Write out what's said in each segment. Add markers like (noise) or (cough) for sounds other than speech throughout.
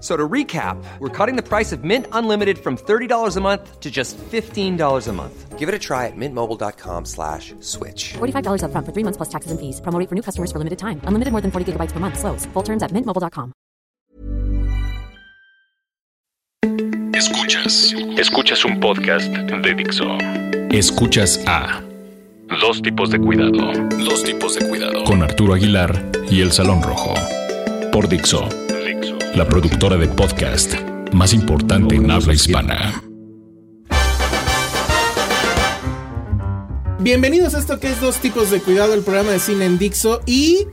F- So to recap, we're cutting the price of Mint Unlimited from $30 a month to just $15 a month. Give it a try at mintmobile.com slash switch. $45 upfront for three months plus taxes and fees. Promo for new customers for limited time. Unlimited more than 40 gigabytes per month. Slows. Full terms at mintmobile.com. Escuchas. Escuchas un podcast de Dixo. Escuchas a Dos tipos de cuidado. Dos tipos de cuidado. Con Arturo Aguilar y El Salón Rojo. Por Dixo. La productora de podcast más importante en habla hispana. Bienvenidos a esto que es Dos Tipos de Cuidado, el programa de cine en Dixo. Y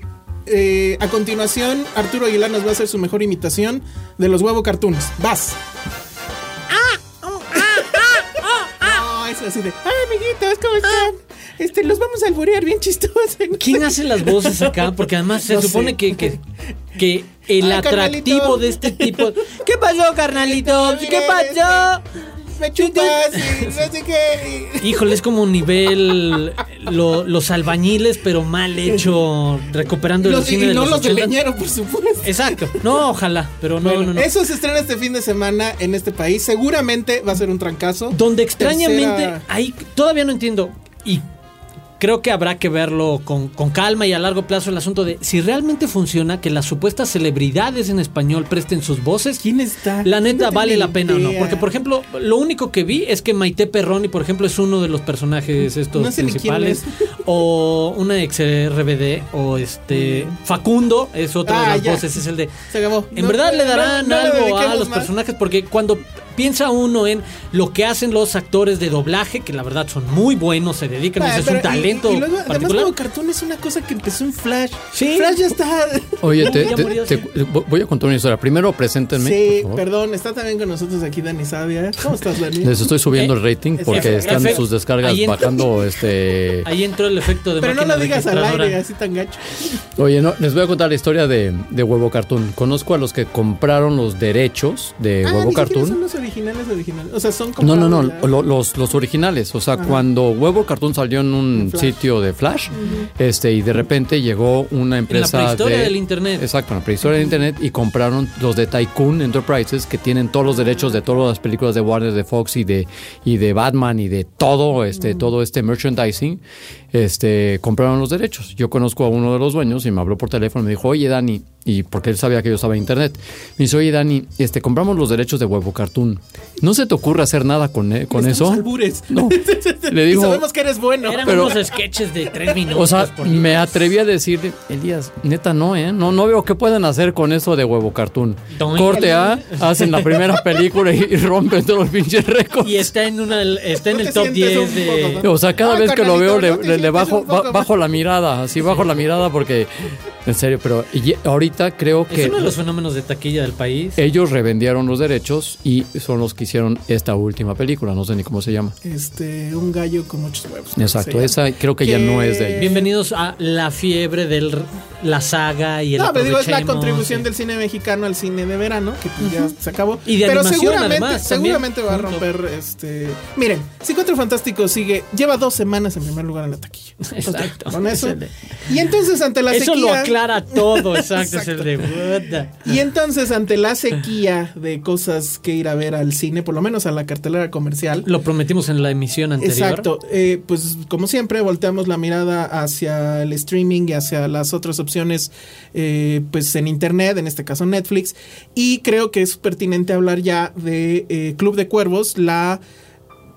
eh, a continuación, Arturo Aguilar nos va a hacer su mejor imitación de los huevo cartoons. ¡Vas! ¡Ah! es así de. ¡Ay, amiguitos, ¿cómo están? Este, los vamos a alborear bien chistosos. ¿Quién hace las voces acá? Porque además se No supone que, que, que el Ay, atractivo carnalito. de este tipo. ¿Qué pasó, carnalito? ¿Qué pasó? Me chupas y (laughs) no sé qué. Híjole, es como nivel lo- los albañiles, pero mal hecho, recuperando el cine y de no los los de 80. leñero, por supuesto. Exacto. No, ojalá, pero no, Bueno, no, no. Eso se estrena este fin de semana en este país. Seguramente va a ser un trancazo. Donde extrañamente, Tercera- ahí todavía no entiendo. Y creo que habrá que verlo con, con calma y a largo plazo el asunto de si realmente funciona que las supuestas celebridades en español presten sus voces. ¿Quién está? La neta No vale la pena o no. Porque, por ejemplo, lo único que vi es que Maite Perroni, por ejemplo, es uno de los personajes estos No sé principales. es. O una ex RBD. O este. Facundo es otro Ah, de las ya. voces. Es el de. Se acabó. En No, verdad le darán algo a los personajes porque cuando piensa uno en lo que hacen los actores de doblaje, que la verdad son muy buenos, se dedican, Ah, es un talento y, y luego, además, particular. como cartoon es una cosa que empezó en Flash. Sí. Flash ya está. (laughs) Oye, te- te- sí. voy a contar una historia. Primero, preséntenme. sí, por favor. perdón, está también con nosotros aquí Dani Sadia. ¿Cómo estás, Dani? Les estoy subiendo el rating Eh, porque efe- están sus descargas ahí bajando. (laughs) Este. Ahí entró el efecto de Pero no lo digas al aire, así tan gacho. Oye, no, les voy a contar la historia de, de Huevo Cartoon. Conozco a los que compraron los derechos de ah, Huevo Cartoon. son los originales originales. O sea, son No, no, no, ya. lo- los, los originales. O sea, cuando Huevo Cartoon salió en un Flash. sitio de Flash, este, y de repente llegó una empresa prehistoria de- del internet. Exacto, en la prehistoria del internet y compraron los de Tycoon Enterprises que tienen todos los derechos de todas las películas de Warner, de Fox y de y de Batman y de todo este todo este merchandising. Este, compraron los derechos. Yo conozco a uno de los dueños y me habló por teléfono y me dijo, "Oye, Dani, y porque él sabía que yo estaba en internet. Me dice, "Oye, Dani, este compramos los derechos de Huevo Cartoon. ¿No se te ocurre hacer nada con, e- con Estamos eso?" albures. (laughs) No. (laughs) Le Y digo, sabemos que eres bueno. Eran Pero- unos sketches de tres minutos. (laughs) o sea, me atreví a decirle, Elías, neta no, ¿eh? No, no veo qué pueden hacer con eso de huevo cartoon. Corte A, (laughs) hacen la primera película y, y rompen todos los pinches récords. Y está en, una, está en ¿No el top sientes 10 un de... poco, O sea, cada Ah, vez que lo veo le, ¿no te le- bajo, bajo la mirada, así bajo la mirada porque, en serio, pero ahorita creo Es que uno de los fenómenos de taquilla del país. ellos revendieron los derechos y son los que hicieron esta última película, no sé ni cómo se llama. Este, un gallo con muchos huevos. Exacto, esa creo que ya no es de ellos. Bienvenidos a la fiebre de la saga y el No, pero digo, es la contribución sí. del cine mexicano al cine de verano, que pues ya se acabó. Y de pero seguramente, además, seguramente va a junto. romper este. Miren, si Cuatro Fantásticos sigue, lleva dos semanas en primer lugar en la taquilla. (laughs) Exacto. Con eso. Excelente. Y entonces ante la Eso sequía. lo aclara todo, exacto, es Exacto. el de. Y entonces, ante la sequía de cosas que ir a ver al cine, por lo menos a la cartelera comercial. Lo prometimos en la emisión anterior. Exacto, eh, pues como siempre volteamos la mirada hacia el streaming y hacia las otras opciones eh, pues en internet, en este caso Netflix, y creo que es pertinente hablar ya de eh, Club de Cuervos, la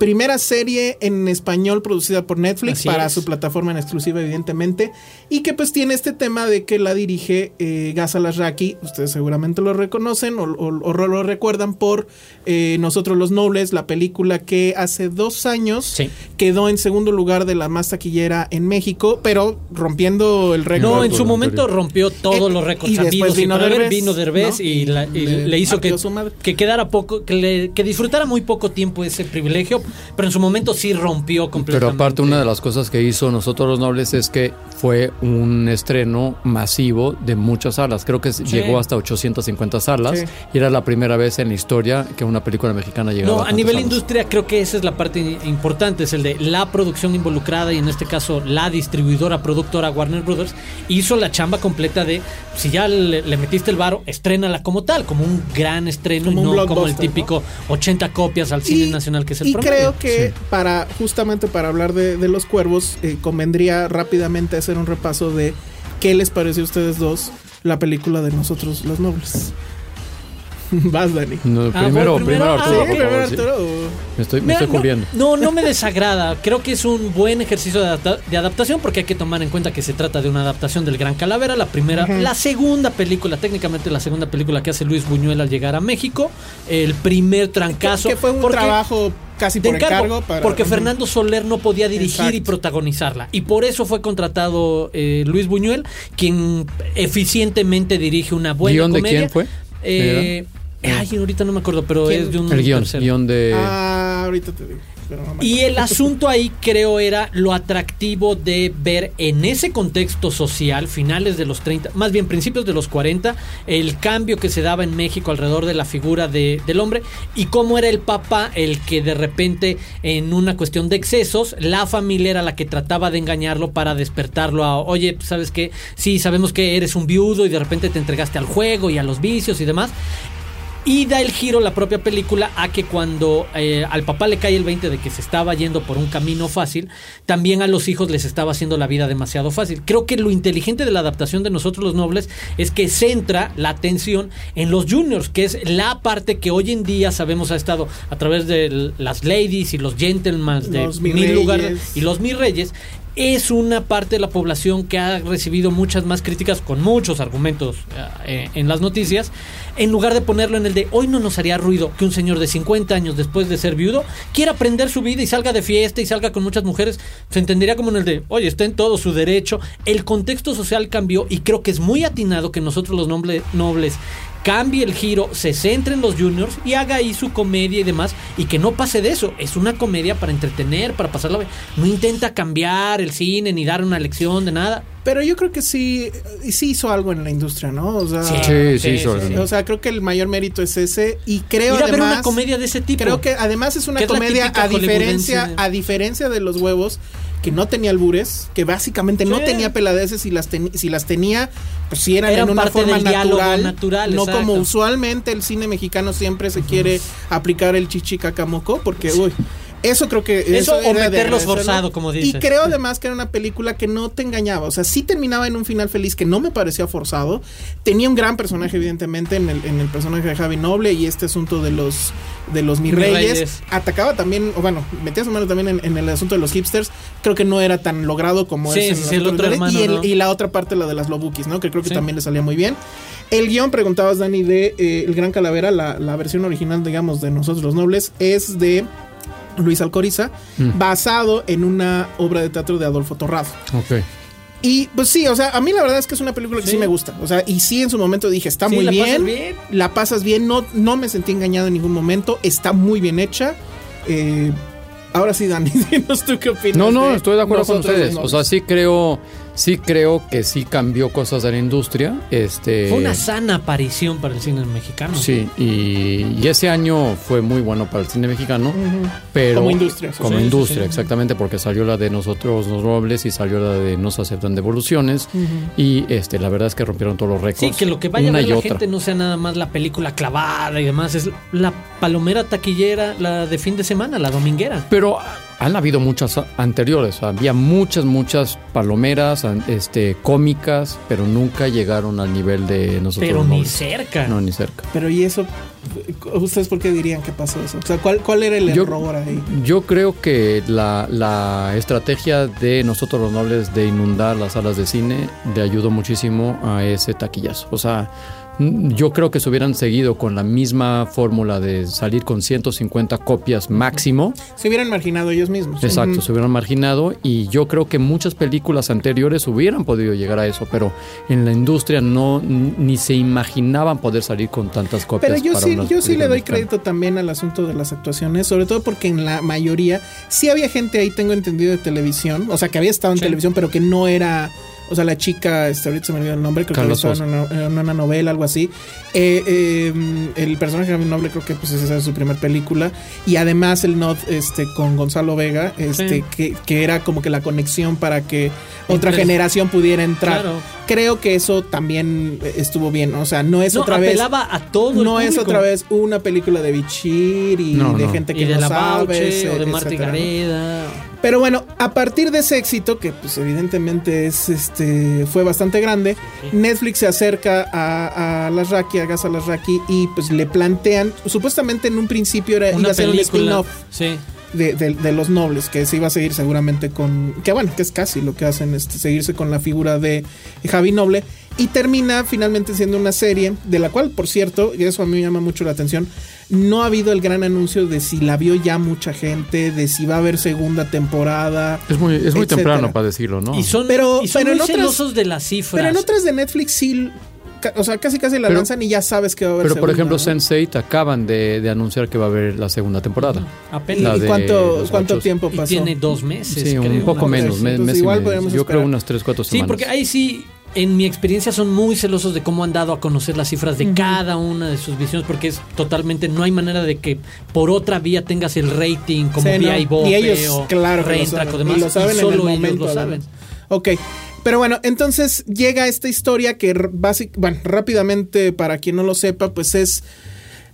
primera serie en español producida por Netflix Así para es. su plataforma en exclusiva, evidentemente. Y que pues tiene este tema de que la dirige eh, Gaza Lasraki. Ustedes seguramente lo reconocen o, o- o lo recuerdan por eh, Nosotros los Nobles, la película que hace dos años Sí. quedó en segundo lugar de la más taquillera en México, pero rompiendo el récord. No, en su momento rompió todos Eh, los récords y después y vino haber. Derbez, vino Derbez ¿no? y, la- y Le le, hizo que, partió su madre. que quedara poco, que, le- que disfrutara muy poco tiempo ese privilegio, pero en su momento sí rompió completamente. Pero aparte una de las cosas que hizo Nosotros los Nobles es que fue un estreno masivo de muchas salas. Creo que llegó hasta 850 salas Sí. y era la primera vez en la historia que una película mexicana llegaba No, a nivel salas. industria creo que esa es la parte importante, es el de la producción involucrada y en este caso la distribuidora, productora Warner Brothers hizo la chamba completa de si ya le, le metiste el varo, estrénala como tal, como un gran estreno Como y no como el típico 80 copias al cine nacional que es el y promedio. Creo que para justamente para hablar de, de los cuervos eh, convendría rápidamente hacer un repaso de qué les pareció a ustedes dos la película de nosotros los nobles. (laughs) Vas, Dani. No, Ah, primero, primero. primero Ah, Arturo, Sí, por primero sí. Arturo. Me estoy, me Mira, estoy no- cubriendo. No, no, me desagrada. Creo que es un buen ejercicio de, adapta- de adaptación porque hay que tomar en cuenta que se trata de una adaptación del Gran Calavera, la primera, la segunda película, técnicamente la segunda película que hace Luis Buñuel al llegar a México, el primer trancazo. que fue un porque- trabajo casi de por encargo, encargo. para- porque Fernando Soler no podía dirigir y Exacto. protagonizarla. Y por eso fue contratado eh, Luis Buñuel, quien eficientemente dirige una buena ¿Guión de comedia. quién fue? Eh, ay, ahorita no me acuerdo, pero ¿Quién? es de un El guion, tercero. guion de... Ah, ahorita te digo. Y el asunto ahí creo era lo atractivo de ver en ese contexto social, finales de los 30, más bien principios de los 40, el cambio que se daba en México alrededor de la figura de- del hombre y cómo era el papá el que de repente en una cuestión de excesos, la familia era la que trataba de engañarlo para despertarlo a, oye, ¿sabes qué? Sí, sabemos que eres un viudo y de repente te entregaste al juego y a los vicios y demás. Y da el giro la propia película a que cuando eh, al papá le cae el 20 de que se estaba yendo por un camino fácil, también a los hijos les estaba haciendo la vida demasiado fácil. Creo que lo inteligente de la adaptación de Nosotros los Nobles es que centra la atención en los juniors, que es la parte que hoy en día sabemos ha estado a través de las ladies y los gentlemen de Los mi mil reyes. lugares y los mis reyes. Es una parte de la población que ha recibido muchas más críticas con muchos argumentos eh, en las noticias, en lugar de ponerlo en el de hoy no nos haría ruido que un señor de 50 años después de ser viudo quiera aprender su vida y salga de fiesta y salga con muchas mujeres, se entendería como en el de, oye, está en todo su derecho. El contexto social cambió y creo que es muy atinado que nosotros los noble- nobles cambie el giro, se centre en los juniors y haga ahí su comedia y demás y que no pase de eso. Es una comedia para entretener, para pasarla bien. No intenta cambiar el cine ni dar una lección de nada. Pero yo creo que sí, sí hizo algo en la industria, ¿no? O sea, Sí, sí, sí, sobre- sí, o sea, creo que el mayor mérito es ese y creo Ir a ver una comedia de ese tipo. Creo que además es una es comedia a diferencia a diferencia de los huevos que no tenía albures, que básicamente no tenía peladeces y las si las tenía pues sí eran, Eran en una forma natural, natural, no exacto. como usualmente el cine mexicano siempre se quiere aplicar el chichicacamoco porque uy, eso creo que Eso o era de meterlos forzado, como Y dices. creo además que era una película que no te engañaba, o sea, sí terminaba en un final feliz que no me parecía forzado. Tenía un gran personaje evidentemente en el, en el personaje de Javi Noble y este asunto de los de los mi Mis reyes. reyes. Atacaba también, o bueno, metía su mano también en, en el asunto de los hipsters. Creo que no era tan logrado como Sí, es en sí, el otro hermano, y, el- ¿no? y la otra parte, la de las lobukis, ¿no? Que creo que Sí. también le salía muy bien. El guion, preguntabas, Dani, de eh, El Gran Calavera, la, la versión original, digamos, de Nosotros los Nobles, es de Luis Alcoriza, Mm. basado en una obra de teatro de Adolfo Torrado. Ok. Y pues sí, o sea, a mí la verdad es que es una película que sí, Sí. me gusta. O sea, y sí en su momento dije, está Sí, muy la bien, pasas bien. La pasas bien, no, no me sentí engañado en ningún momento. Está muy bien hecha. Eh, ahora sí, Dani, (laughs) dinos tú qué opinas. No, no, estoy de acuerdo con ustedes. O sea, sí creo, sí creo que sí cambió cosas de la industria. Este, Fue una sana aparición para el cine mexicano. Sí, y, y ese año fue muy bueno para el cine mexicano, pero Como industria, sí. como Sí, sí, industria, sí. exactamente, porque salió la de nosotros los robles y salió la de nos aceptan devoluciones y este, la verdad es que rompieron todos los Sí, récords. que lo que vaya a ver la otra. gente no sea nada más la película clavada y demás, es la palomera taquillera, la de fin de semana, la dominguera. Pero han habido muchas anteriores, había muchas, muchas palomeras, an- este, cómicas, pero nunca llegaron al nivel de nosotros. Pero ni cerca. No, ni cerca. Pero y eso, ¿Ustedes por qué dirían que pasó eso? O sea, ¿cuál, cuál era el Yo- error ahí? Yo creo que la, la estrategia de nosotros los nobles de inundar las salas de cine le ayudó muchísimo a ese taquillazo. O sea, mm, yo creo que se hubieran seguido con la misma fórmula de salir con 150 copias máximo. Se hubieran marginado ellos mismos. Exacto, se hubieran marginado y yo creo que muchas películas anteriores hubieran podido llegar a eso, pero en la industria no ni se imaginaban poder salir con tantas copias. Pero yo para sí, yo sí le doy crédito también al asunto de las actuaciones, sobre todo porque en la mayoría sí había gente ahí, tengo entendido, de televisión, o sea, que había estado en televisión, pero que no era, o sea, la chica, este, ahorita se me olvidó el nombre, creo que estado en una, en una novela, algo así. Eh, eh, el personaje noble creo que pues esa es su primer película y además el not este con Gonzalo Vega, este Sí. que, que era como que la conexión para que otra generación pudiera entrar. Claro. Creo que eso también estuvo bien, o sea, no es No, otra vez apelaba a todo el no es otra vez una película de Bichir y No, de no. gente que y de no la sabe. Bauche o de ese- Marta etcétera, ¿no? Gareda. Pero bueno, a partir de ese éxito, que pues evidentemente es este fue bastante grande, Netflix se acerca a, a las Raki, a Gaza las Raki, y pues le plantean, supuestamente en un principio era, iba Una a ser un spin-off Sí. de, de- de los nobles, que se iba a seguir seguramente con. Que bueno, que es casi lo que hacen, este, seguirse con la figura de Javi Noble. Y termina finalmente siendo una serie, de la cual, por cierto, y eso a mí me llama mucho la atención, no ha habido el gran anuncio de si la vio ya mucha gente, de si va a haber segunda temporada. Es muy, es muy temprano para decirlo, ¿no? Y son, Pero- y son pero en muy otras- celosos de las cifras. Pero en otras de Netflix sí. O sea, casi casi la Pero- lanzan y ya sabes que va a haber Pero por ejemplo, ¿no? Sense8 acaban de, de anunciar que va a haber la segunda temporada. Apenas. ¿Y cuánto, cuánto tiempo Y pasó? tiene dos meses. Sí, un creo, poco menos, me- mes igual Yo creo esperar. unas 3, 4 Sí, semanas. porque ahí sí, en mi experiencia, son muy celosos de cómo han dado a conocer las cifras de cada una de sus visiones, porque es totalmente, no hay manera de que por otra vía tengas el rating como Sí, no. Y ellos, o claro, que lo Reintrack saben. demás, y lo saben en solo el ellos momento. lo saben. Ok. Pero bueno, entonces llega esta historia que r- básic- bueno, rápidamente para quien no lo sepa, pues es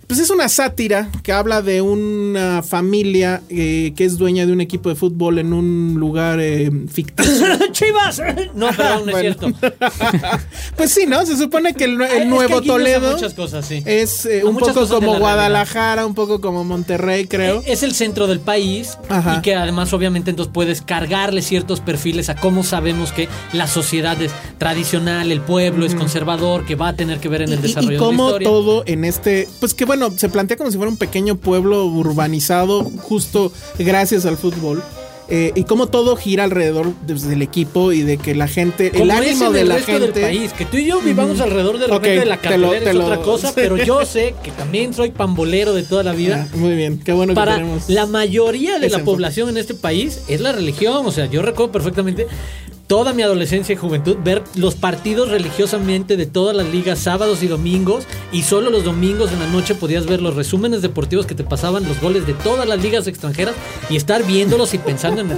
pues es una sátira que habla de una familia eh, que es dueña de un equipo de fútbol en un lugar eh, ficticio. (laughs) ¡Chivas! No, perdón, no es Bueno. cierto. (laughs) pues sí, ¿no? Se supone que el, Es que nuevo Toledo muchas cosas, sí. es eh, un poco como la Guadalajara, un poco como Monterrey, creo. Es el centro del país Ajá. y que además obviamente entonces puedes cargarle ciertos perfiles a cómo sabemos que la sociedad es tradicional, el pueblo es conservador, que va a tener que ver en el Y- desarrollo y, de la cómo historia. todo en este, pues que bueno, se plantea como si fuera un pequeño pueblo urbanizado justo gracias al fútbol. eh, y cómo todo gira alrededor pues, del equipo y de que la gente, el Como es ánimo en de el la resto gente. del país, que tú y yo vivamos alrededor de Ok, repente de la cartelera te es lo- otra cosa, (laughs) pero yo sé que también soy pambolero de toda la vida. Ah, muy bien, qué bueno que Para tenemos. la mayoría de la enfoque. población en este país es la religión. O sea, yo recuerdo perfectamente toda mi adolescencia y juventud ver los partidos religiosamente de todas las ligas sábados y domingos. Y solo los domingos en la noche podías ver los resúmenes deportivos que te pasaban los goles de todas las ligas extranjeras y estar viéndolos y pensando en el.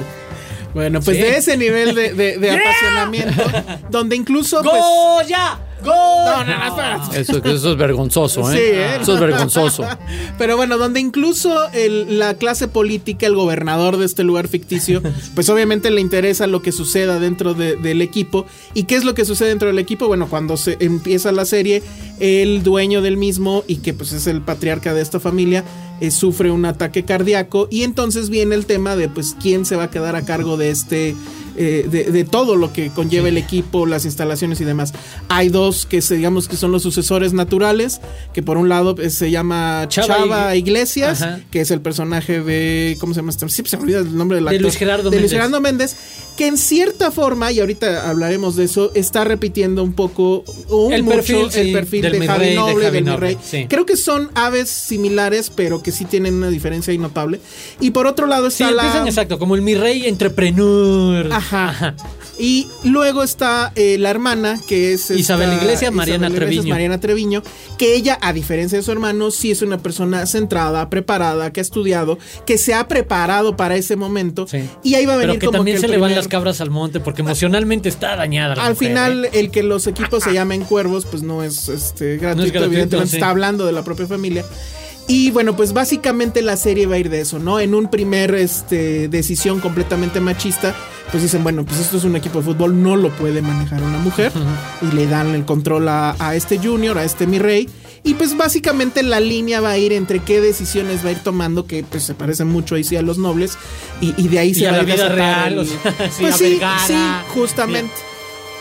Bueno, pues Sí. de ese nivel de, de- de (laughs) apasionamiento, donde incluso pues, ¡Goya! ¡Gol! No, no, no, espérate. Eso, eso es vergonzoso, ¿eh? Sí, ¿eh? Eso es vergonzoso. (laughs) Pero bueno, donde incluso el- la clase política, el gobernador de este lugar ficticio, (laughs) pues obviamente le interesa lo que suceda dentro de- del equipo. ¿Y qué es lo que sucede dentro del equipo? Bueno, cuando se empieza la serie, el dueño del mismo y que pues es el patriarca de esta familia, eh, sufre un ataque cardíaco y entonces viene el tema de pues quién se va a quedar a cargo de este eh, de, de todo lo que conlleva el equipo, las instalaciones y demás. Hay dos que se, digamos que son los sucesores naturales, que por un lado eh, se llama Chava Chava, Ig- Iglesias, Ajá. que es el personaje de ¿cómo se llama? este? Siempre se me olvida el nombre del De actor. Luis Gerardo de Luis Méndez. Gerardo Méndez, que en cierta forma y ahorita hablaremos de eso, está repitiendo un poco un El mucho perfil, sí, el perfil del de Javi rey, de Noble, Javi del Noble, rey. sí. Creo que son aves similares, pero que sí tienen una diferencia ahí notable. Y por otro lado Sí, está la empiezan exacto, como el mi rey entrepreneur. Ajá. (laughs) Y luego está eh, la hermana, que es... esta- Isabel Iglesias, Mariana Isabel Iglesias, Treviño. Mariana Treviño, que ella, a diferencia de su hermano, sí es una persona centrada, preparada, que ha estudiado, que se ha preparado para ese momento. Sí. Y ahí va a venir Pero que como también que se el le van primer- las cabras al monte porque emocionalmente está dañada. la Al mujer, final, ¿eh? el que los equipos se llamen cuervos, pues no es este, gratuito, gratuito, evidentemente sí. está hablando de la propia familia. Y bueno, pues básicamente la serie va a ir de eso, ¿no? En un primer este, decisión completamente machista, pues dicen, bueno, pues esto es un equipo de fútbol, no lo puede manejar una mujer. Y le dan el control a, a este junior, a este mi rey. Y pues básicamente la línea va a ir entre qué decisiones va a ir tomando, que pues se parece mucho ahí sí a los nobles, y, y de ahí se a va a ir vida real, el- o sea, (laughs) sí, pues sí, justamente.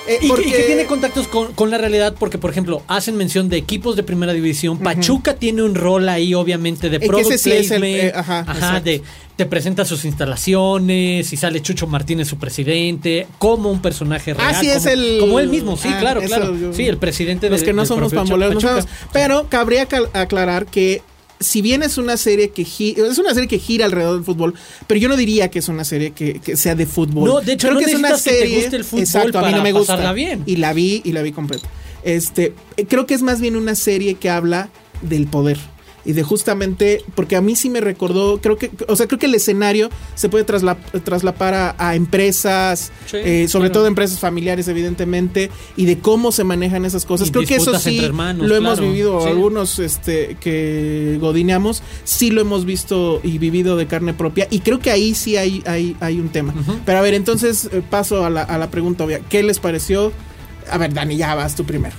Eh, Y, porque- que tiene contactos con, con la realidad porque, por ejemplo, hacen mención de equipos de primera división. Pachuca tiene un rol ahí, obviamente, de product ese sí es el- eh, ajá, exacto. de te presenta sus instalaciones y sale Chucho Martínez, su presidente, como un personaje real. Ah, sí, es como, el- como él mismo, sí, Ah, claro, claro. yo- Sí, el presidente Los de que no somos pamboleros no sabemos. Pero cabría aclarar que si bien es una serie que gi- es una serie que gira alrededor del fútbol, pero yo no diría que es una serie que, que sea de fútbol. No, de hecho, no necesitas que te guste el fútbol exacto, a mí no para me gusta. bien. Y la vi y la vi completa. Este, creo que es más bien una serie que habla del poder. Y de justamente, porque a mí sí me recordó, creo que, o sea, creo que el escenario se puede trasla- traslapar a, a empresas, Sí, eh, sobre claro. todo empresas familiares, evidentemente, y de cómo se manejan esas cosas. Y creo que eso sí hermanos, lo hemos vivido, Sí. algunos este, que godineamos, sí lo hemos visto y vivido de carne propia, y creo que ahí sí hay, hay, hay un tema. Pero a ver, entonces eh, paso a la, a la pregunta obvia. ¿Qué les pareció? A ver, Dani, ya vas tú primero.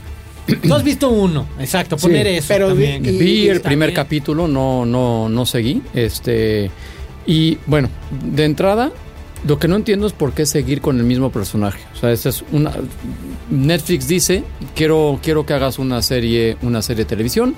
Tú has visto uno, exacto, poner Sí, eso. pero también. vi- Vi el primer capítulo, no, no, no seguí. Este. Y bueno, de entrada, lo que no entiendo es por qué seguir con el mismo personaje. O sea, esa es una. Netflix dice: quiero, quiero que hagas una serie, una serie de televisión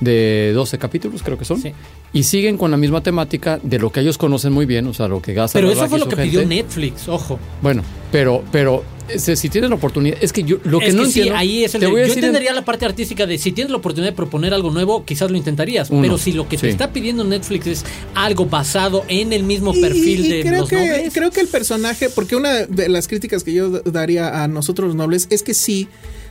de 12 capítulos, creo que son. Sí. Y siguen con la misma temática de lo que ellos conocen muy bien, o sea, lo que gasta Pero eso fue lo que gente. pidió Netflix, ojo. Bueno, pero, pero este, si tienes la oportunidad, es que yo lo que es no que entiendo. sí, ahí es el te de- voy a Yo decir en- entendería la parte artística de si tienes la oportunidad de proponer algo nuevo, quizás lo intentarías. Uno, pero si lo que te está pidiendo Netflix es algo basado en el mismo Y- perfil y- y de creo los que, nobles. Creo que el personaje, porque una de las críticas que yo daría a nosotros los nobles es que sí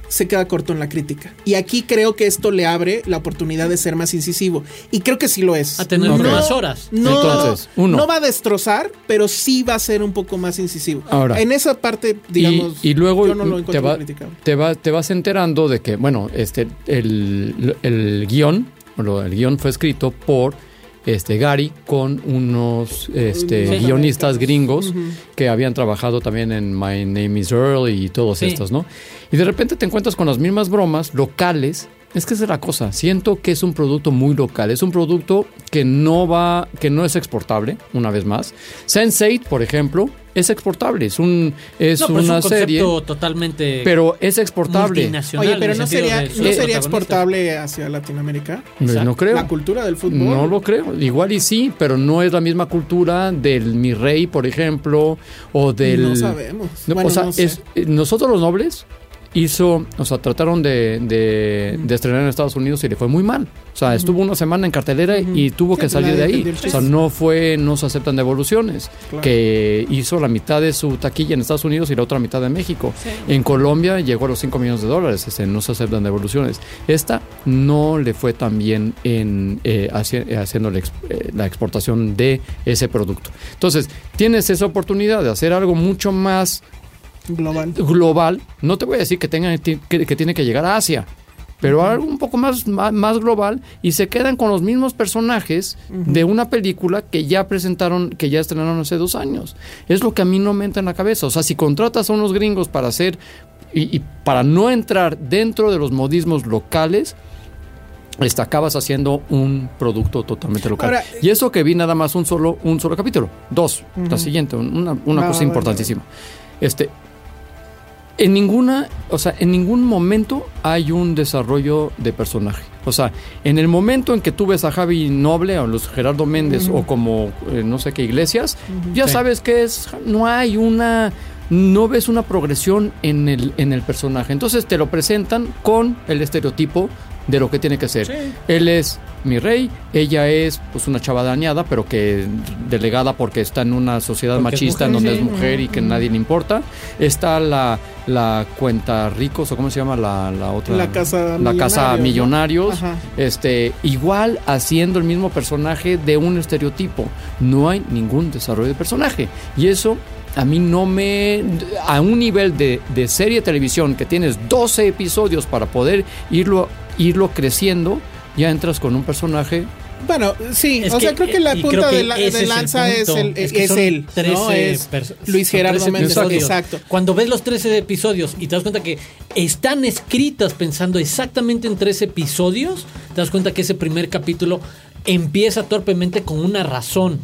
se queda corto en la crítica. Y aquí creo que esto le abre la oportunidad de ser más incisivo. Y creo que sí lo es. A tener más horas. No, Entonces, uno. no va a destrozar, pero sí va a ser un poco más incisivo. Ahora. en esa parte, digamos, y, y luego yo no lo te, encuentro va- criticable. te, va- te vas enterando de que, bueno, este, el, el guion, bueno, el guion fue escrito por este Gary con unos este, Sí. guionistas gringos que habían trabajado también en My Name is Earl y todos Sí. estos, ¿no? Y de repente te encuentras con las mismas bromas locales. Es que esa es la cosa. Siento que es un producto muy local. Es un producto que no va, que no es exportable, una vez más. Sense8, por ejemplo, es exportable. Es un, es no, pero una es un serie. totalmente Pero es exportable. Oye, pero no sería, no exportable hacia Latinoamérica. No, no creo. La cultura del fútbol. No lo creo. Igual y sí, pero no es la misma cultura del Mi Rey, por ejemplo, o del. No sabemos. No, Bueno, o sea, no sé. es- nosotros los nobles hizo, o sea, trataron de, de- de estrenar en Estados Unidos y le fue muy mal. O sea, estuvo una semana en cartelera y tuvo Sí, que salir de ahí. O sea, no fue, no se aceptan devoluciones. Claro. Que hizo la mitad de su taquilla en Estados Unidos y la otra mitad en México. En Colombia llegó a los 5 millones de dólares. Este, no se aceptan devoluciones. Esta no le fue tan bien en eh, eh, haciendo la, eh, la exportación de ese producto. Entonces, tienes esa oportunidad de hacer algo mucho más global. global, no te voy a decir que, tenga, que, que tiene que llegar a Asia, pero algo un poco más, más, más global y se quedan con los mismos personajes de una película que ya presentaron, que ya estrenaron hace dos años. Es lo que a mí no me entra en la cabeza. O sea, si contratas a unos gringos para hacer y, y para no entrar dentro de los modismos locales, este, acabas haciendo un producto totalmente local. Ahora, y eso que vi nada más un solo, un solo capítulo. Dos. La siguiente, una, una Va, cosa importantísima. Este, en ninguna, o sea, en ningún momento hay un desarrollo de personaje. O sea, en el momento en que tú ves a Javi Noble o los Gerardo Méndez o como eh, no sé qué iglesias, ya Sí. sabes que es, no hay una, no ves una progresión en el, en el personaje. Entonces te lo presentan con el estereotipo de lo que tiene que ser. Él es mi rey, ella es pues una chava dañada, pero que delegada porque está en una sociedad Porque machista en donde sí. es mujer y que nadie le importa. Está la, la cuenta ricos, o cómo se llama la, la otra. La casa La casa millonarios, ¿no? millonarios. Este, igual haciendo el mismo personaje de un estereotipo. No hay ningún desarrollo de personaje. Y eso a mí no me. A un nivel de, de serie de televisión que tienes 12 episodios para poder irlo, irlo creciendo, ya entras con un personaje Bueno, sí, Es o sea, creo que la punta que de, la- de es lanza es, el, Es es, que él, ¿no? 13 Es Luis Gerardo 13 Méndez. episodios. Exacto. Cuando ves los 13 episodios y te das cuenta que están escritas pensando exactamente en 13 episodios, te das cuenta que ese primer capítulo empieza torpemente con una razón.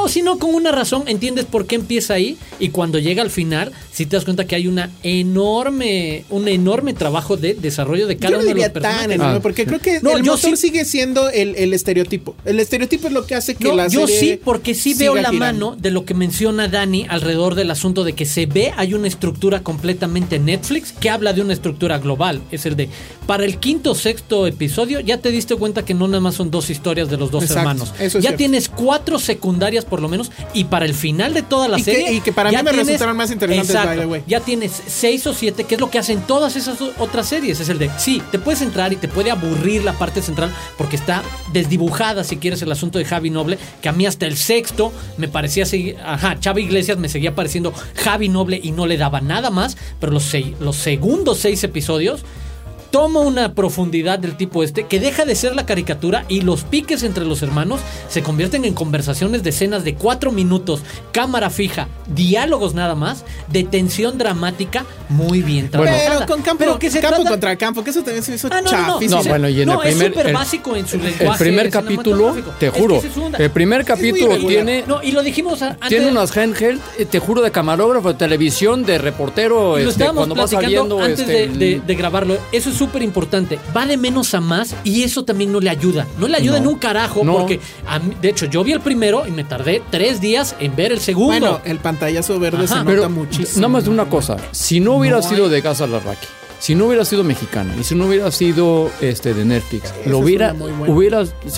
O si no, con una razón, entiendes por qué empieza ahí. Y cuando llega al final, si te das cuenta que hay una enorme, un enorme trabajo de desarrollo de cada Yo no uno de los tan personajes. enorme, porque creo que No, el yo motor sí- sigue siendo el, el estereotipo. El estereotipo es lo que hace que No, la yo serie sí, porque sí veo la girando. mano de lo que menciona Dani alrededor del asunto de que se ve, hay una estructura completamente Netflix que habla de una estructura global. Es el de, para el quinto o sexto episodio, ya te diste cuenta que no nada más son dos historias de los dos Exacto, hermanos. eso es ya cierto. tienes cuatro secundarias por lo menos, y para el final de toda la Y que- serie. y que para mí me resultaron más interesantes, Exacto, by the way. Ya tienes seis o siete, que es lo que hacen todas esas otras series. Es el de, sí, te puedes entrar y te puede aburrir la parte central porque está desdibujada, si quieres, el asunto de Javi Noble, que a mí hasta el sexto me parecía seguir, ajá, Chava Iglesias me seguía pareciendo Javi Noble y no le daba nada más, pero los, sei- los segundos seis episodios toma una profundidad del tipo este que deja de ser la caricatura y los piques entre los hermanos se convierten en conversaciones de escenas de cuatro minutos, cámara fija, diálogos nada más, de tensión dramática muy bien trabajada. Pero con campo, Pero que se campo trata- contra campo, que eso también se hizo Ah, no, no, no. chafísimo. No, bueno, y en No, el es primer. súper el- básico en su el- lenguaje El primer capítulo, te Es que juro, es el primer capítulo tiene. No, y lo dijimos antes. Tiene unas handheld, eh, te juro, de camarógrafo, de televisión, de reportero, este, estábamos cuando va platicando saliendo. antes este, de, el- de- de grabarlo. Eso es súper importante. Va de menos a más y eso también no le ayuda. No le ayuda No. en un carajo No. porque, a mí- de hecho, yo vi el primero y me tardé tres días en ver el segundo. Bueno, el pantallazo verde Ajá. se Pero nota muchísimo. nada más de una cosa, si no hubiera No sido de Gaza Larraqui, si no hubiera sido mexicana y si no hubiera sido este de Netflix, Esa lo hubiera,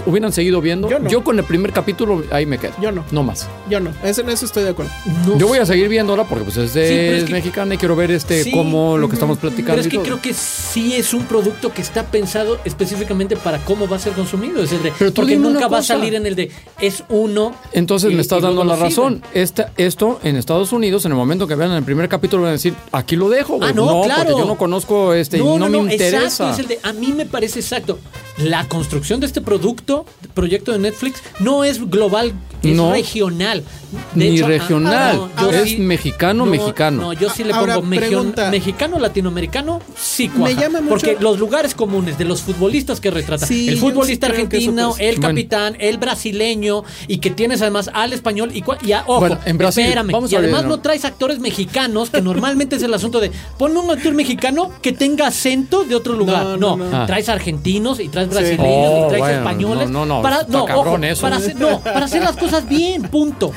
hubieran seguido viendo. Yo no. Yo con el primer capítulo ahí me quedo. Yo no. No más. Yo no, en eso estoy de acuerdo. No Yo voy a seguir viéndola porque pues es de Sí, pero es es que- mexicana y quiero ver este Sí, cómo lo que estamos platicando. Pero es que todo. creo que sí es un producto que está pensado específicamente para cómo va a ser consumido. Es el de, Pero porque nunca va a salir en el de es uno. Entonces y- me estás dando la razón. Esta, esto en Estados Unidos, en el momento que vean el primer capítulo, van a decir, aquí lo dejo. Ah, no, claro. porque yo no conozco este y no, me interesa. Exacto, es el de, a mí me parece exacto. La construcción de este producto, proyecto de Netflix, no es global, es No. regional. De Ni hecho, ah, regional, es mexicano, mexicano. No, yo sí le Ahora, pongo mexicano, latinoamericano, sí cuaja. Me llama mucho- Porque los lugares comunes de los futbolistas que retrata, Sí, el futbolista sí argentino, el Bueno. capitán, el brasileño, y que tienes además al español, y, y a- ojo, Bueno, en Brasil, espérame, vamos y a ver, además ¿no? no traes actores mexicanos, que normalmente es el asunto de ponme un actor mexicano que tenga acento de otro lugar. No, No, no, no. Ah. traes argentinos y traes brasileños Oh, y traes bueno, españoles. no, no, no, para, no, cabrón ojo, eso. Para hacer, no, para hacer las cosas bien, punto.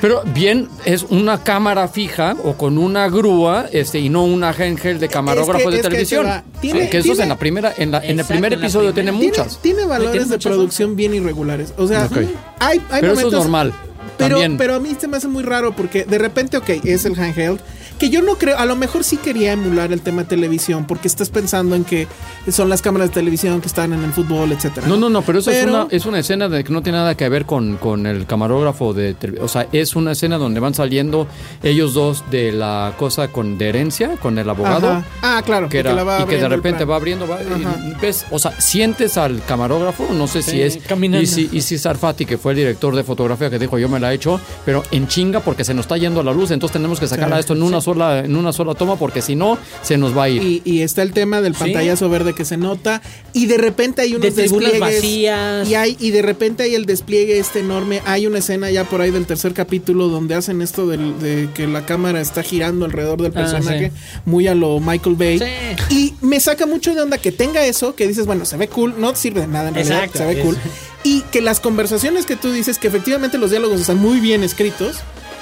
Pero bien, es una cámara fija o con una grúa, este, y no una handheld de camarógrafo Es que- de es televisión. Tiene- que eso es tiene- en la primera, en, la, en el primer episodio tiene Tiene, muchas. tiene tiene valores de producción bien irregulares. O sea, Ok. hay, hay Pero eso es momentos- normal. Pero, también. pero a mí se me hace muy raro porque de repente, ok, es el handheld, que yo no creo, a lo mejor sí quería emular el tema televisión porque estás pensando en que son las cámaras de televisión que están en el fútbol, etcétera. No, no, no, pero eso Pero- es, una, es una escena de que no tiene nada que ver con, con el camarógrafo de O sea, es una escena donde van saliendo ellos dos de la cosa con de herencia, con el abogado. Ajá. Ah, claro. Que era, la va y que de repente va abriendo, va, y ves, o sea, sientes al camarógrafo, no sé si Sí, es caminando. y si, y si Sarfati, que fue el director de fotografía, que dijo yo me la he hecho, pero en chinga porque se nos está yendo la luz, entonces tenemos que sacar Sí, esto en una sola, en una sola toma, porque si no, se nos va a ir. Y, y está el tema del Sí. pantallazo verde que se nota. Y de repente hay unos De despliegues. vacías. Y, hay, y de repente hay el despliegue este enorme. Hay una escena ya por ahí del tercer capítulo donde hacen esto del- de que la cámara está girando alrededor del Ah, personaje. Muy a lo Michael Bay. Sí. Y me saca mucho de onda que tenga eso, que dices, bueno, se ve cool, no sirve de nada en realidad, Exacto, se ve es- cool. Y que las conversaciones que tú dices, que efectivamente los diálogos están muy bien escritos,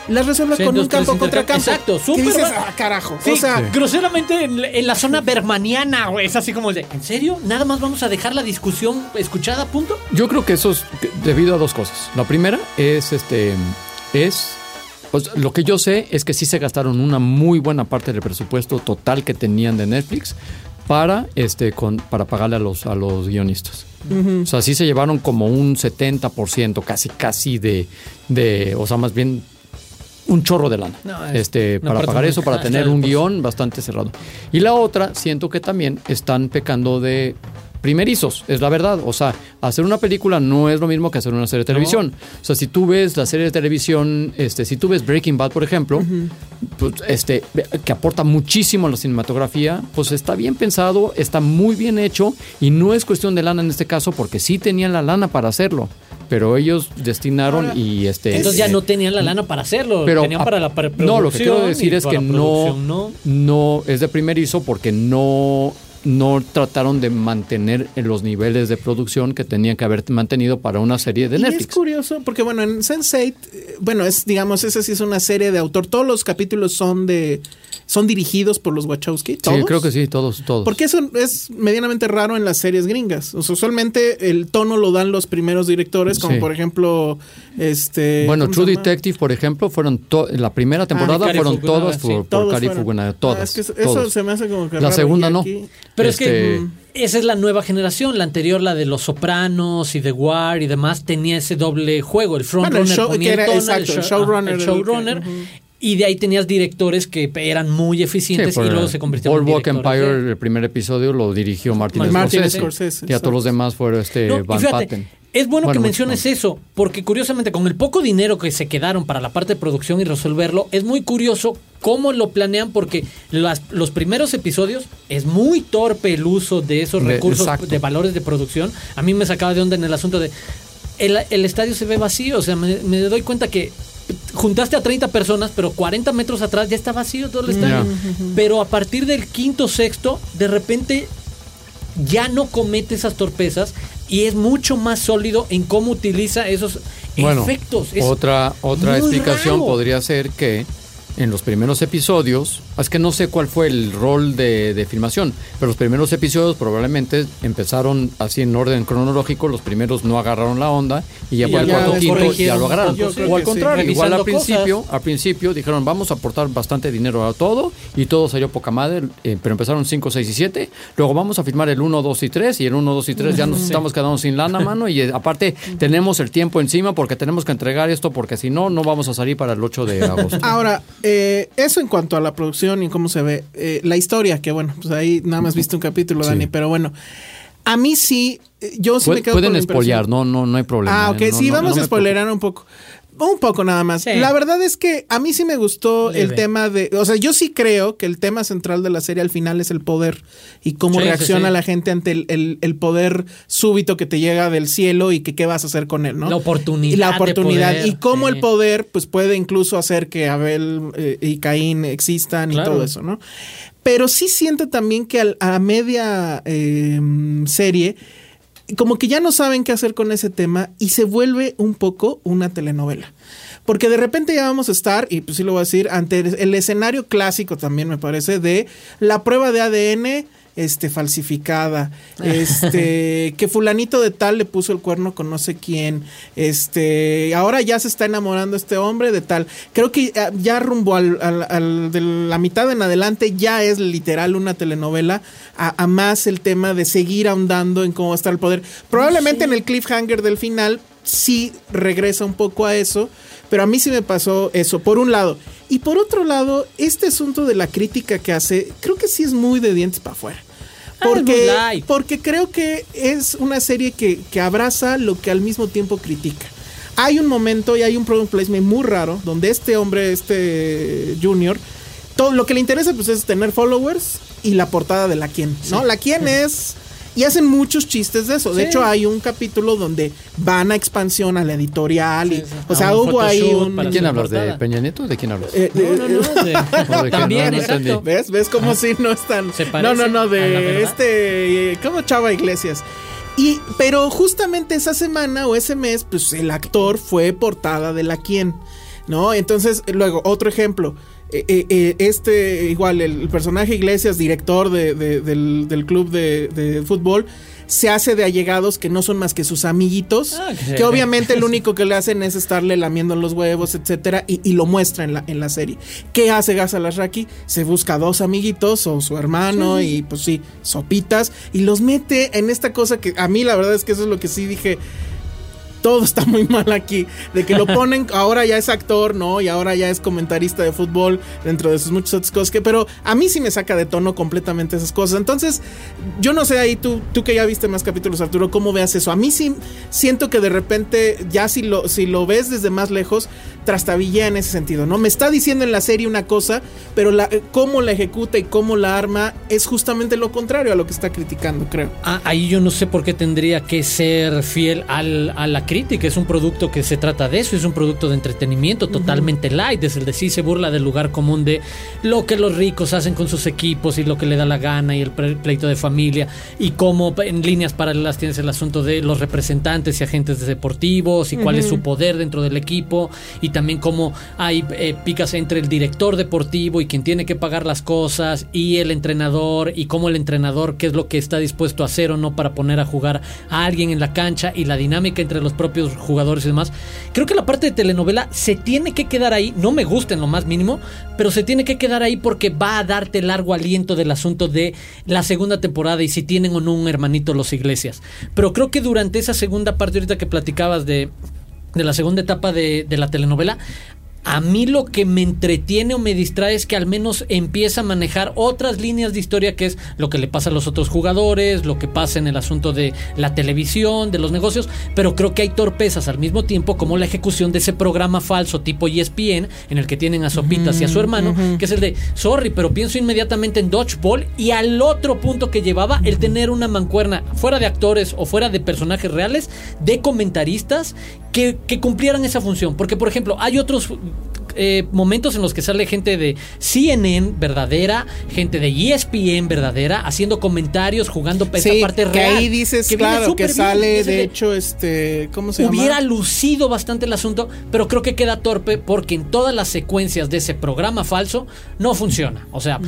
las resuelves Sí, con un campo contra campo. Exacto, súper dices, ah, carajo. Sí, o sea, groseramente en, la- en la zona bermaniana, güey. Es así como el de, ¿en serio? ¿Nada más vamos a dejar la discusión escuchada, punto? Yo creo que eso es debido a dos cosas. La primera es este es pues, lo que yo sé es que sí se gastaron una muy buena parte del presupuesto total que tenían de Netflix para este con para pagarle a los a los guionistas. O sea, sí se llevaron como un 70%, casi casi de de, o sea, más bien un chorro de lana. No, es este, para pagar eso, para tener un guion bastante cerrado. Y la otra, siento que también están pecando de primerizos, es la verdad. O sea, hacer una película no es lo mismo que hacer una serie de televisión. O sea, si tú ves la serie de televisión, este, si tú ves Breaking Bad, por ejemplo, pues, este, que aporta muchísimo a la cinematografía, pues está bien pensado, está muy bien hecho y no es cuestión de lana en este caso, porque sí tenían la lana para hacerlo. Pero ellos destinaron Ahora, y este. Entonces ya no tenían la lana para hacerlo. pero tenían a- para la preproducción. No, lo que quiero decir es que para no, no. no es de primerizo porque no no trataron de mantener en los niveles de producción que tenían que haber mantenido para una serie de Y Netflix. es curioso porque, bueno, en Sense8, eh, bueno, es, digamos, esa sí es una serie de autor. Todos los capítulos son de. son dirigidos por los Wachowski. Sí, ¿todos? creo que sí, todos, todos. Porque eso es medianamente raro en las series gringas. O sea, usualmente el tono lo dan los primeros directores, como Sí. por ejemplo, este. Bueno, ¿cómo True? Detective, por ejemplo, fueron la primera temporada Cary fueron todas sí. por, por Todos Cary fueron. Fukunaga, Ah, todas. es que eso todos. se me hace como que La raro, segunda no. aquí- Pero Este, es que mm, esa es la nueva generación. La anterior, la de los Sopranos y The War y demás, tenía ese doble juego. El Bueno, frontrunner show- ponía el showrunner el showrunner. Y de ahí tenías directores que eran muy eficientes y luego se convirtieron en Boardwalk directores Empire, de- el primer episodio lo dirigió Martin, Martin Scorsese. Scorsese, Y a todos los demás fueron este No, Van fíjate, Patten. Es bueno, que menciones eso, porque curiosamente con el poco dinero que se quedaron para la parte de producción y resolverlo, es muy curioso cómo lo planean, porque las- los primeros episodios es muy torpe el uso de esos recursos exacto. de valores de producción. A mí me sacaba de onda en el asunto de el, el estadio se ve vacío, o sea, me, me doy cuenta que juntaste a 30 personas, pero 40 metros atrás ya está vacío todo el estadio. Pero a partir del quinto, sexto, de repente ya no comete esas torpezas y es mucho más sólido en cómo utiliza esos Bueno, efectos. Es otra otra explicación raro. podría ser que en los primeros episodios, es que no sé cuál fue el rol de, de filmación, pero los primeros episodios probablemente empezaron así en orden cronológico, los primeros no agarraron la onda y ya Y por el cuarto quinto ya lo agarraron. O al contrario, sí. igual al principio, cosas. al principio dijeron vamos a aportar bastante dinero a todo y todo salió poca madre, eh, pero empezaron 5, 6 y 7, luego vamos a filmar el 1, 2 y 3 y el 1, 2 y 3 ya nos (laughs) estamos quedando sin lana, mano, y eh, aparte tenemos el tiempo encima porque tenemos que entregar esto porque si no, no vamos a salir para el 8 de agosto. Ahora, eh, eso en cuanto a la producción y cómo se ve. Eh, la historia, que bueno, pues ahí nada más viste un capítulo, Sí. Dani, pero bueno. A mí sí, eh, yo sí me quedo con pueden la spoilear, no, no, no hay problema. Ah, ok, eh, no, sí, no, vamos no a spoilerar un poco. Un poco nada más. Sí. La verdad es que a mí sí me gustó el tema de. O sea, yo sí creo que el tema central de la serie al final es el poder y cómo Sí, reacciona sí. la gente ante el, el- el poder súbito que te llega del cielo y que qué vas a hacer con él, ¿no? La oportunidad Y la de oportunidad. poder, y cómo el poder, pues puede incluso hacer que Abel eh, y Caín existan Claro. y todo eso, ¿no? Pero sí siento también que al- a media eh, serie como que ya no saben qué hacer con ese tema y se vuelve un poco una telenovela. Porque de repente ya vamos a estar, y pues sí lo voy a decir, ante el, escenario clásico también me parece, de la prueba de ADN este, falsificada, (laughs) este, que fulanito de tal le puso el cuerno con no sé quién, este, ahora ya se está enamorando este hombre de tal. Creo que ah, ya rumbo al, al- al- de la mitad en adelante ya es literal una telenovela, a, a más el tema de seguir ahondando en cómo está el poder. Probablemente en el cliffhanger del final sí regresa un poco a eso, pero a mí sí me pasó eso, por un lado. Y por otro lado, este asunto de la crítica que hace, creo que sí es muy de dientes para afuera. Ah, Porque, porque creo que es una serie que, que abraza lo que al mismo tiempo critica. Hay un momento y hay un product placement muy raro donde este hombre, este Junior, todo lo que le interesa pues es tener followers y la portada de la quien, ¿no? La quien es y hacen muchos chistes de eso. De Sí. hecho hay un capítulo donde van a expansión a la editorial y Sí, sí. o sea, un hubo ahí un ¿De quién hablas? ¿De portada. Peña Nieto? ¿De quién hablas? eh, No, no, no. de- No, de (laughs) También, no, exacto. ¿Ves? ¿Ves cómo si no están? ¿Se no, no, no, de este. eh, ¿Cómo Chava Iglesias? Y, pero justamente esa semana o ese mes, pues el actor fue portada de la quien, ¿no? Entonces, luego, otro ejemplo. Eh, eh, eh, este, igual, el, personaje Iglesias, director de- de- del, del club de, de fútbol, se hace de allegados que no son más que sus amiguitos, Ah, que- obviamente lo único que le hacen es estarle lamiendo los huevos, etcétera, y, y lo muestra en la, en la serie. ¿Qué hace Gaza Lasraki? Se busca dos amiguitos o su hermano y pues sí, sopitas, y los mete en esta cosa que a mí la verdad es que eso es lo que sí dije. Todo está muy mal aquí. De que lo ponen, (laughs) ahora ya es actor, ¿no? Y ahora ya es comentarista de fútbol dentro de sus muchas otras cosas. Que, pero a mí sí me saca de tono completamente esas cosas. Entonces, yo no sé ahí tú, tú que ya viste más capítulos, Arturo, ¿cómo veas eso? A mí sí siento que de repente, ya si lo, si lo ves desde más lejos, trastabilla en ese sentido, ¿no? Me está diciendo en la serie una cosa, pero la, cómo la ejecuta y cómo la arma es justamente lo contrario a lo que está criticando, creo. Ah, ahí yo no sé por qué tendría que ser fiel al, a la crítica. Es un producto que se trata de eso, es un producto de entretenimiento totalmente light. Es el de sí se burla del lugar común de lo que los ricos hacen con sus equipos y lo que le da la gana y el pleito de familia y cómo en líneas paralelas tienes el asunto de los representantes y agentes deportivos y cuál es su poder dentro del equipo y también cómo hay eh, picas entre el director deportivo y quien tiene que pagar las cosas y el entrenador y cómo el entrenador qué es lo que está dispuesto a hacer o no para poner a jugar a alguien en la cancha y la dinámica entre los propios jugadores y demás. Creo que la parte de telenovela se tiene que quedar ahí, no me gusta en lo más mínimo, pero se tiene que quedar ahí porque va a darte largo aliento del asunto de la segunda temporada y si tienen o no un hermanito los iglesias. Pero creo que durante esa segunda parte ahorita que platicabas de de la segunda etapa de, de, la telenovela, a mí lo que me entretiene o me distrae es que al menos empieza a manejar otras líneas de historia que es lo que le pasa a los otros jugadores, lo que pasa en el asunto de la televisión, de los negocios, pero creo que hay torpezas al mismo tiempo como la ejecución de ese programa falso tipo ESPN en el que tienen a Sopitas y a su hermano, que es el de, sorry, pero pienso inmediatamente en Dodgeball y al otro punto que llevaba el tener una mancuerna fuera de actores o fuera de personajes reales, de comentaristas que, que cumplieran esa función, porque por ejemplo hay otros eh, momentos en los que sale gente de CNN verdadera, gente de ESPN verdadera, haciendo comentarios, jugando esa parte que real. ahí dices, que claro, que bien, sale, de hecho, este, ¿cómo se Hubiera llama? lucido bastante el asunto, pero creo que queda torpe porque en todas las secuencias de ese programa falso no funciona. O sea,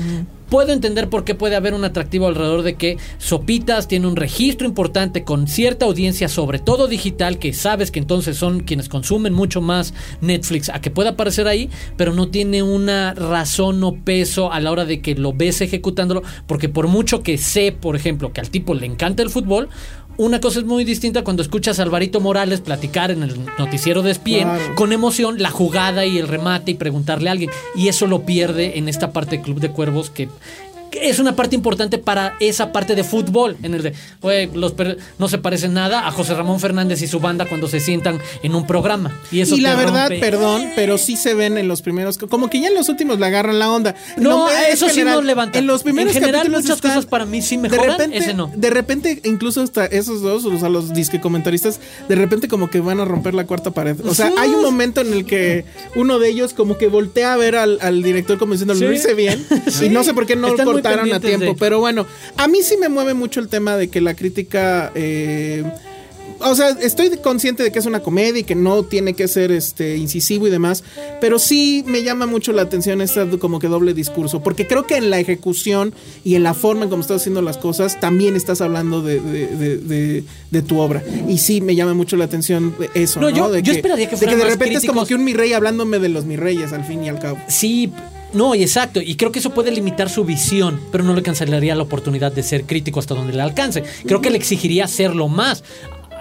puedo entender por qué puede haber un atractivo alrededor de que Sopitas tiene un registro importante con cierta audiencia, sobre todo digital, que sabes que entonces son quienes consumen mucho más Netflix, a que pueda aparecer ahí, pero no tiene una razón o peso a la hora de que lo ves ejecutándolo, porque por mucho que sé, por ejemplo, que al tipo le encanta el fútbol, una cosa es muy distinta cuando escuchas a Alvarito Morales platicar en el noticiero de ESPN Claro. con emoción la jugada y el remate y preguntarle a alguien. Y eso lo pierde en esta parte de Club de Cuervos que es una parte importante para esa parte de fútbol. En el de, "Güey, los per- no se parecen nada a José Ramón Fernández y su banda cuando se sientan en un programa. Y eso y la verdad, rompe. perdón, pero sí se ven en los primeros, como que ya en los últimos le agarran la onda. No, es eso sí no levanta. En los primeros En general, muchas están- cosas para mí sí de mejoran, repente, ese no. De repente, incluso hasta esos dos, o sea, los disque comentaristas, de repente como que van a romper la cuarta pared. O sea, hay un momento en el que uno de ellos como que voltea a ver al, al director como diciendo, Sí. lo hice bien. (laughs) Y no sé por qué no Están cortaron a tiempo. Pero bueno, a mí sí me mueve mucho el tema de que la crítica... eh, o sea, estoy consciente de que es una comedia y que no tiene que ser este incisivo y demás, pero sí me llama mucho la atención esta como que doble discurso, porque creo que en la ejecución y en la forma en cómo estás haciendo las cosas también estás hablando de, de- de- de- de tu obra. Y sí me llama mucho la atención eso, No, ¿no? yo- de yo esperaría que de que de repente es como que un mi rey hablándome de los mi reyes al fin y al cabo. Sí, no, exacto. Y creo que eso puede limitar su visión, pero no le cancelaría la oportunidad de ser crítico hasta donde le alcance. Creo que le exigiría hacerlo más.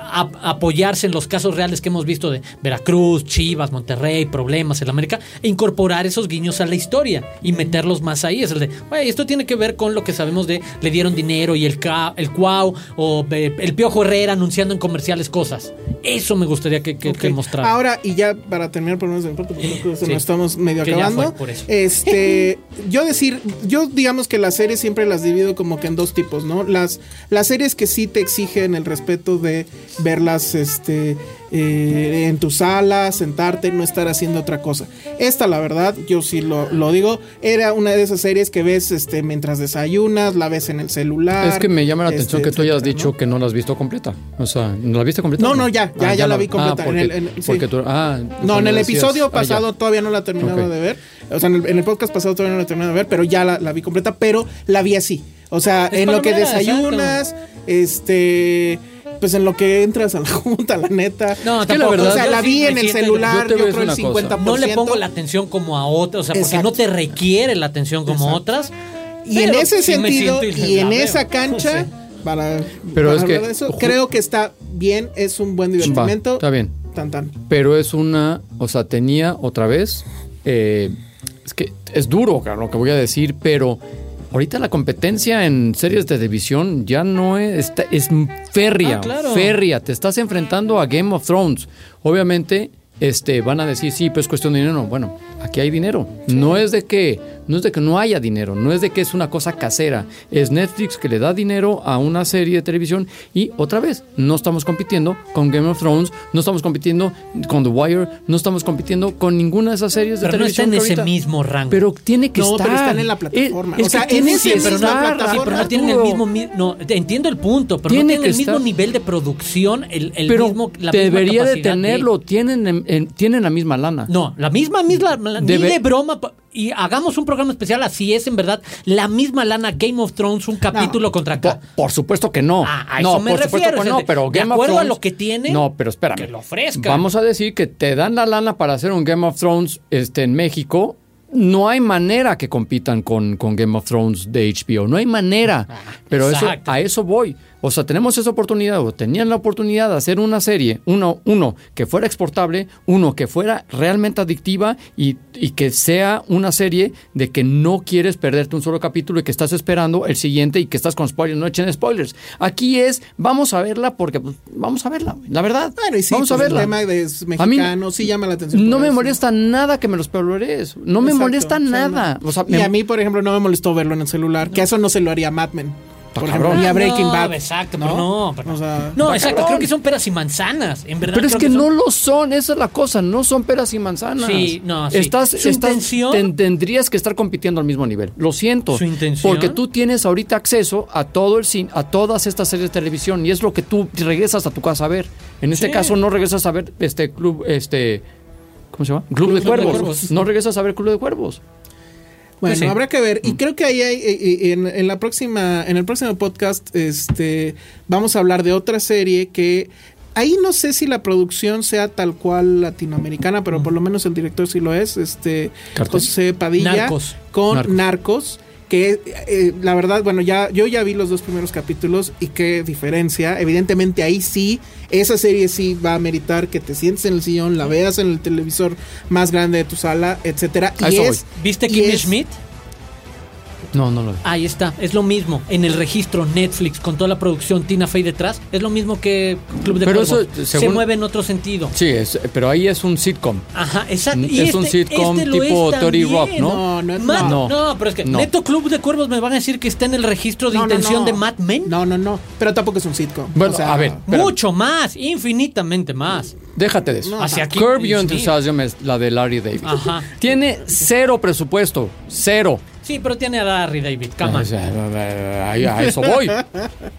A- apoyarse en los casos reales que hemos visto de Veracruz, Chivas, Monterrey, problemas en América, e incorporar esos guiños a la historia y meterlos más ahí. Es el de, "Güey, esto tiene que ver con lo que sabemos de le dieron dinero y el, ca- el cuau o eh, el Piojo Herrera anunciando en comerciales cosas. Eso me gustaría que, que, que Ok. mostrara. Ahora, y ya para terminar por lo menos de parte, porque creo que se Sí. nos estamos medio Que ya acabando. fue, por eso. Este, (laughs) yo decir, yo digamos que las series siempre las divido como que en dos tipos, ¿no? Las, las series que sí te exigen el respeto de verlas este, eh, en tu sala, sentarte, no estar haciendo otra cosa. Esta, la verdad, yo sí lo, lo digo, era una de esas series que ves este, mientras desayunas, la ves en el celular. Es que me llama la atención este, que tú hayas etcétera, dicho ¿no? que no la has visto completa. O sea, ¿no la viste completa? No, no, ya, ya, ya la vi completa. Ah, porque, En el- en- sí. porque tú, ah, No, en el decías- episodio ah, ya. pasado todavía no la terminaba Ok. de ver. O sea, en el, en el podcast pasado todavía no la terminaba de ver, pero ya la, la vi completa, pero la vi así. O sea, Es en lo que desayunas, este. Pues en lo que entras a la (laughs) junta, la neta. No, Es que la tampoco. verdad- o sea, la vi en el celular, yo creo el decir una cosa. 50%. No le pongo la atención como a otras, o sea, porque Exacto. no te requiere la atención como Exacto. otras. Y en ese sí sentido, y en esa cancha, para, Pero para es que- eso. Creo que está bien, es un buen Va, divertimento. está bien. Tan, tan. Pero es una, o sea, tenía otra vez, eh, es que es duro claro, lo que voy a decir, pero ahorita la competencia en series de televisión ya no es, está- es férrea, Ah, claro. férrea, te estás enfrentando a Game of Thrones. Obviamente, este, van a decir, sí, pero es cuestión de dinero. Bueno, aquí hay dinero. No es de que, no es de que no haya dinero, no es de que es una cosa casera. Es Netflix que le da dinero a una serie de televisión y otra vez, no estamos compitiendo con Game of Thrones, no estamos compitiendo con The Wire, no estamos compitiendo con ninguna de esas series de Pero no está televisión. en ese mismo rango. Pero tiene que No, estar. pero están en la plataforma. Es, O sea, que en tiene ese plataforma, Sí, pero no tienen el mismo mi- no entiendo el punto pero Tiene no tienen que el mismo estar- nivel de producción el, el pero mismo la misma debería de tenerlo. Tienen, en- en- tienen la misma lana. no la misma misma ni de broma y hagamos un programa especial así es en verdad la misma lana Game of Thrones un capítulo contra acá por supuesto que no. Ah, a no, me por supuesto que no, de- pero de Game of acuerdo a Thrones. lo que tienen, No, pero espérame. que lo ofrezcan. Vamos a decir que te dan la lana para hacer un Game of Thrones este, en México. No hay manera que compitan con, con Game of Thrones de HBO. No hay manera. pero eso, Ah, a eso voy. O sea, tenemos esa oportunidad, o tenían la oportunidad de hacer una serie, uno, uno que fuera exportable, uno que fuera realmente adictiva y, y que sea una serie de que no quieres perderte un solo capítulo y que estás esperando el siguiente y que estás con spoilers, no echen spoilers. Aquí es, vamos a verla porque pues, vamos a verla, la verdad. Bueno, y sí, vamos pues, a verla. el tema de es A mí mexicano sí llama la atención. No me eso. molesta nada que me los spoileres. No me molesta nada. no. O sea, y me- a mí, por ejemplo, no me molestó verlo en el celular, que eso no se lo haría a Mad Men. Por ejemplo, cabrón. ni a Breaking no, Bad. exacto pero no pero O sea, no exacto cabrón. creo que son peras y manzanas en verdad Pero es que, no lo son, esa es la cosa, no son peras y manzanas. Sí, no, sí. Estás, Su estás- intención- ten- tendrías que estar compitiendo al mismo nivel. Lo siento. Su intención- Porque tú tienes ahorita acceso a todo el cine, a todas estas series de televisión y es lo que tú regresas a tu casa a ver. En este Sí. caso no regresas a ver este club, este, ¿cómo se llama? Club, de, de Cuervos. Cuervos. No regresas a ver Club de Cuervos. Bueno, Pues sí. habrá que ver. Y Mm. creo que ahí hay, eh, eh, en, en la próxima, en el próximo podcast, este, vamos a hablar de otra serie que ahí no sé si la producción sea tal cual latinoamericana, pero por lo menos el director sí lo es, este, Cartel. José Padilla, Narcos. con Narcos. Narcos. Que eh, la verdad, bueno, ya yo ya vi los dos primeros capítulos y qué diferencia. Evidentemente ahí sí, esa serie sí va a meritar que te sientes en el sillón, la veas en el televisor más grande de tu sala, etcétera. Y es, ¿Viste Kimmy Schmidt? No, no lo vi. Ahí está, es lo mismo. En el registro Netflix, con toda la producción Tina Fey detrás, es lo mismo que Club de Pero Cuervos. eso, Se mueve en otro sentido. Sí, es- pero ahí es un sitcom. Ajá, exacto. Es un este- sitcom este tipo 30 Rock. ¿no? No, no, no. no, pero es que No. Neto Club de Cuervos me van a decir que está en el registro de No, intención no. de Mad Men. No, no, no. Pero tampoco es un sitcom. Bueno, O sea, a ver. Espérame. Mucho más, infinitamente más. Déjate de eso. Hacia aquí, Curb Your sí. Enthusiasm es la de Larry David. Ajá. Tiene cero presupuesto. Cero. Sí, pero tiene a Larry David, cama. O sea, a, a eso voy.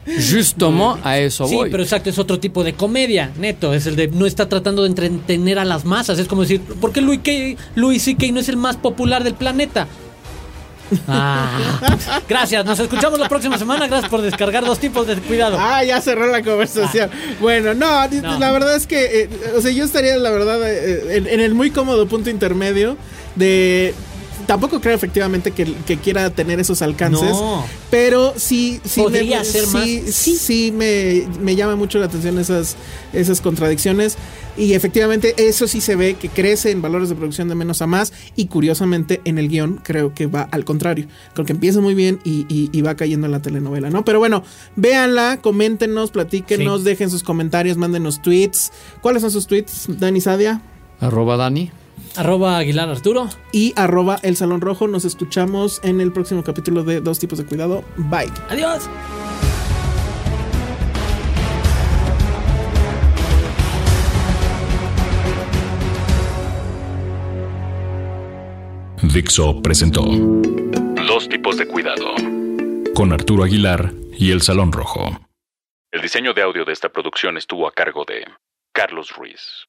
Justement a eso Sí, voy. pero exacto, es otro tipo de comedia, neto. Es el de no está tratando de entretener a las masas. Es como decir, ¿por qué Louis, K- Louis C.K. no es el más popular del planeta? Ah, (laughs) gracias, nos escuchamos la próxima semana. Gracias por descargar dos tipos de cuidado. Ah, ya cerró la conversación. Bueno, no, la verdad es que, eh, o sea, yo estaría, la verdad, eh, en, en el muy cómodo punto intermedio de... Tampoco creo efectivamente que, que quiera tener esos alcances, No. pero sí, sí, Podría me, ser sí, más. sí, sí me, me llama mucho la atención esas, esas contradicciones y efectivamente eso sí se ve que crece en valores de producción de menos a más y curiosamente en el guion creo que va al contrario, creo que empieza muy bien y, y- y va cayendo en la telenovela, ¿no? Pero bueno, véanla, coméntenos, platíquenos, Sí. dejen sus comentarios, mándenos tweets. ¿Cuáles son sus tweets, Dani Sadia? Arroba Dani. Arroba Aguilar Arturo. Y arroba el Salón Rojo. Nos escuchamos en el próximo capítulo de Dos Tipos de Cuidado. Bye. Adiós. Dixo presentó Dos tipos de cuidado con Arturo Aguilar y El Salón Rojo. El diseño de audio de esta producción estuvo a cargo de Carlos Ruiz.